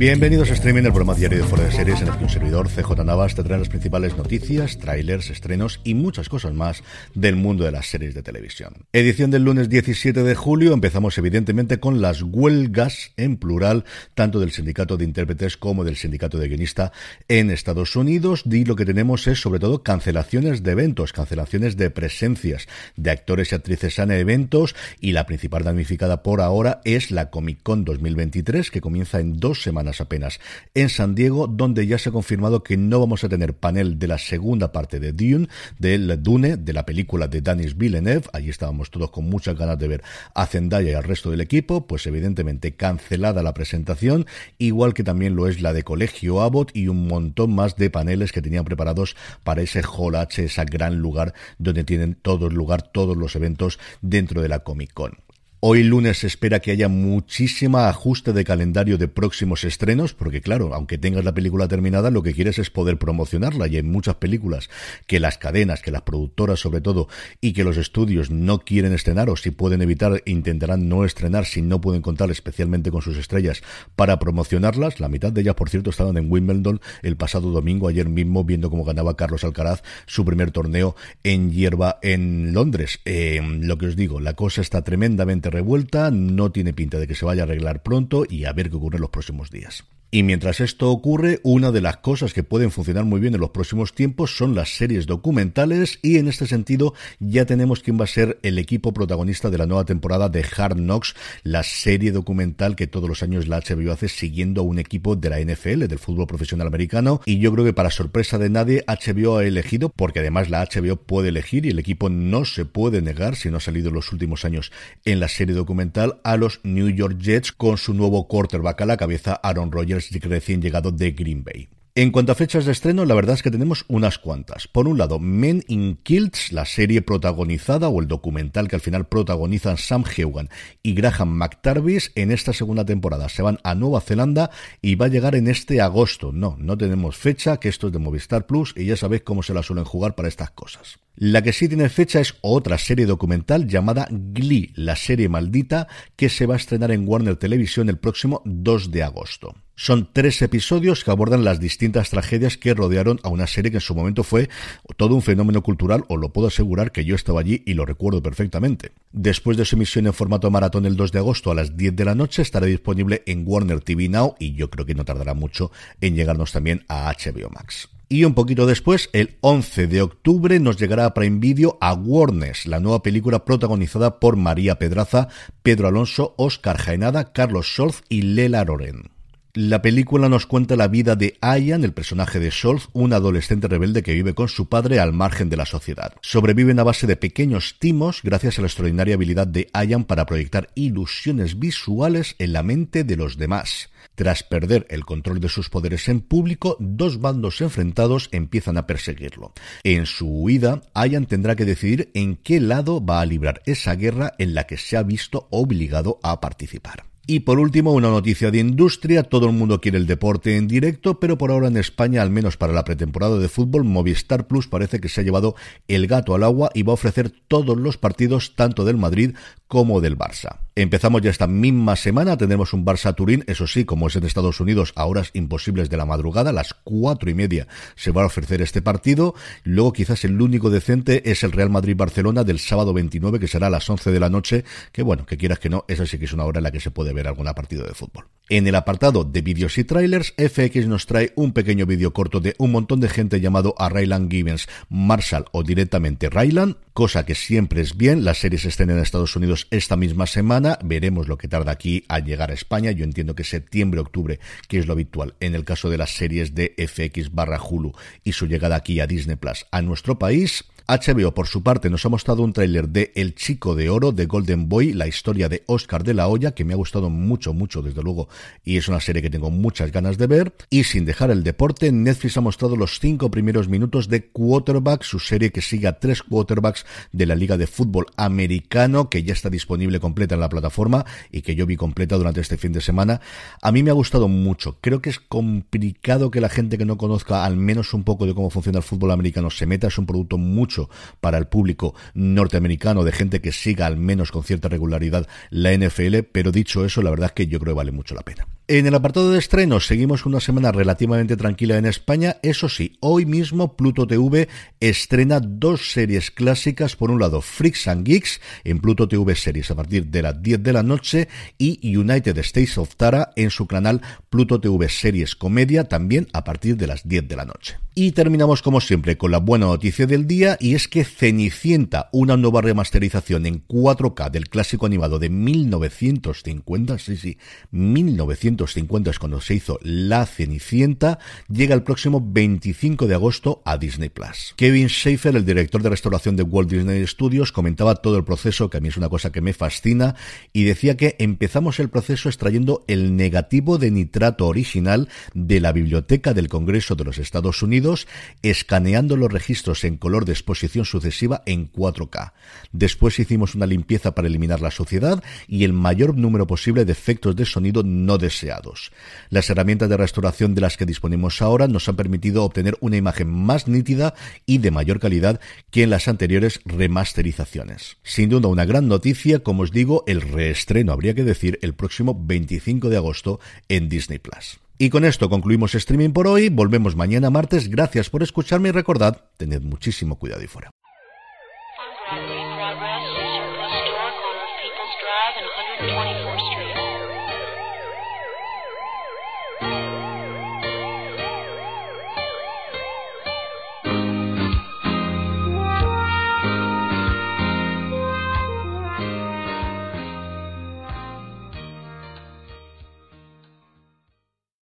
Bienvenidos a Streaming, el programa diario de Fuera de Series en el que un servidor, CJ Navas, te trae las principales noticias, trailers, estrenos y muchas cosas más del mundo de las series de televisión. Edición del lunes 17 de julio, empezamos evidentemente con las huelgas, en plural, tanto del sindicato de intérpretes como del sindicato de guionista en Estados Unidos, y lo que tenemos es sobre todo cancelaciones de eventos, cancelaciones de presencias de actores y actrices en eventos, y la principal damnificada por ahora es la Comic Con 2023, que comienza en dos semanas apenas en San Diego, donde ya se ha confirmado que no vamos a tener panel de la segunda parte de Dune, del Dune, de la película de Danis Villeneuve. Allí estábamos todos con muchas ganas de ver a Zendaya y al resto del equipo, pues evidentemente cancelada la presentación, igual que también lo es la de Colegio Abbott y un montón más de paneles que tenían preparados para ese Hall H, ese gran lugar donde tienen todo el lugar, todos los eventos dentro de la Comic Con. Hoy lunes se espera que haya muchísima ajuste de calendario de próximos estrenos, porque claro, aunque tengas la película terminada, lo que quieres es poder promocionarla y hay muchas películas que las cadenas, que las productoras sobre todo, y que los estudios no quieren estrenar o si pueden evitar, intentarán no estrenar si no pueden contar especialmente con sus estrellas para promocionarlas. La mitad de ellas, por cierto, estaban en Wimbledon el pasado domingo, ayer mismo, viendo cómo ganaba Carlos Alcaraz su primer torneo en hierba en Londres. Eh, lo que os digo, la cosa está tremendamente revuelta, no tiene pinta de que se vaya a arreglar pronto y a ver qué ocurre en los próximos días. Y mientras esto ocurre, una de las cosas que pueden funcionar muy bien en los próximos tiempos son las series documentales y en este sentido ya tenemos quién va a ser el equipo protagonista de la nueva temporada de Hard Knocks, la serie documental que todos los años la HBO hace siguiendo a un equipo de la NFL, del fútbol profesional americano. Y yo creo que para sorpresa de nadie HBO ha elegido, porque además la HBO puede elegir y el equipo no se puede negar si no ha salido en los últimos años en la serie documental a los New York Jets con su nuevo quarterback a la cabeza Aaron Rodgers recién llegado de Green Bay. En cuanto a fechas de estreno, la verdad es que tenemos unas cuantas. Por un lado, Men in Kilts, la serie protagonizada o el documental que al final protagonizan Sam Heughan y Graham McTarvis en esta segunda temporada. Se van a Nueva Zelanda y va a llegar en este agosto. No, no tenemos fecha, que esto es de Movistar Plus y ya sabéis cómo se la suelen jugar para estas cosas. La que sí tiene fecha es otra serie documental llamada Glee, la serie maldita, que se va a estrenar en Warner Televisión el próximo 2 de agosto. Son tres episodios que abordan las distintas tragedias que rodearon a una serie que en su momento fue todo un fenómeno cultural, os lo puedo asegurar que yo estaba allí y lo recuerdo perfectamente. Después de su emisión en formato maratón el 2 de agosto a las 10 de la noche, estará disponible en Warner TV Now y yo creo que no tardará mucho en llegarnos también a HBO Max. Y un poquito después, el 11 de octubre, nos llegará a Prime Video a Warnes, la nueva película protagonizada por María Pedraza, Pedro Alonso, Oscar Jaenada, Carlos Scholz y Lela Loren. La película nos cuenta la vida de Ayan, el personaje de Scholz, un adolescente rebelde que vive con su padre al margen de la sociedad. Sobreviven a base de pequeños timos gracias a la extraordinaria habilidad de Ayan para proyectar ilusiones visuales en la mente de los demás. Tras perder el control de sus poderes en público, dos bandos enfrentados empiezan a perseguirlo. En su huida, Ayan tendrá que decidir en qué lado va a librar esa guerra en la que se ha visto obligado a participar. Y por último, una noticia de industria. Todo el mundo quiere el deporte en directo, pero por ahora en España, al menos para la pretemporada de fútbol, Movistar Plus parece que se ha llevado el gato al agua y va a ofrecer todos los partidos tanto del Madrid como del Barça. Empezamos ya esta misma semana, tendremos un Barça Turín, eso sí, como es en Estados Unidos, a horas imposibles de la madrugada, a las cuatro y media se va a ofrecer este partido. Luego quizás el único decente es el Real Madrid-Barcelona del sábado 29, que será a las 11 de la noche, que bueno, que quieras que no, esa sí que es una hora en la que se puede ver alguna partido de fútbol. En el apartado de vídeos y trailers, FX nos trae un pequeño vídeo corto de un montón de gente llamado a Ryland Givens, Marshall o directamente Ryland, cosa que siempre es bien. Las series estén en Estados Unidos esta misma semana. Veremos lo que tarda aquí a llegar a España. Yo entiendo que septiembre, octubre, que es lo habitual en el caso de las series de FX barra Hulu y su llegada aquí a Disney Plus a nuestro país. HBO, por su parte, nos ha mostrado un tráiler de El Chico de Oro, de Golden Boy, la historia de Oscar de la Hoya, que me ha gustado mucho, mucho, desde luego, y es una serie que tengo muchas ganas de ver. Y sin dejar el deporte, Netflix ha mostrado los cinco primeros minutos de Quarterback, su serie que sigue a tres quarterbacks de la Liga de Fútbol Americano, que ya está disponible completa en la plataforma y que yo vi completa durante este fin de semana. A mí me ha gustado mucho. Creo que es complicado que la gente que no conozca al menos un poco de cómo funciona el fútbol americano se meta. Es un producto mucho para el público norteamericano, de gente que siga al menos con cierta regularidad la NFL, pero dicho eso, la verdad es que yo creo que vale mucho la pena. En el apartado de estrenos seguimos una semana relativamente tranquila en España. Eso sí, hoy mismo Pluto TV estrena dos series clásicas. Por un lado, Freaks and Geeks en Pluto TV Series a partir de las 10 de la noche y United States of Tara en su canal Pluto TV Series Comedia también a partir de las 10 de la noche. Y terminamos como siempre con la buena noticia del día y es que Cenicienta, una nueva remasterización en 4K del clásico animado de 1950, sí, sí, 1950 es cuando se hizo La Cenicienta, llega el próximo 25 de agosto a Disney Plus. Kevin Schaefer, el director de restauración de Walt Disney Studios, comentaba todo el proceso, que a mí es una cosa que me fascina, y decía que empezamos el proceso extrayendo el negativo de nitrato original de la biblioteca del Congreso de los Estados Unidos escaneando los registros en color de exposición sucesiva en 4K. Después hicimos una limpieza para eliminar la suciedad y el mayor número posible de efectos de sonido no deseados. Las herramientas de restauración de las que disponemos ahora nos han permitido obtener una imagen más nítida y de mayor calidad que en las anteriores remasterizaciones. Sin duda una gran noticia, como os digo, el reestreno habría que decir el próximo 25 de agosto en Disney Plus. Y con esto concluimos streaming por hoy. Volvemos mañana martes. Gracias por escucharme y recordad, tened muchísimo cuidado y fuera.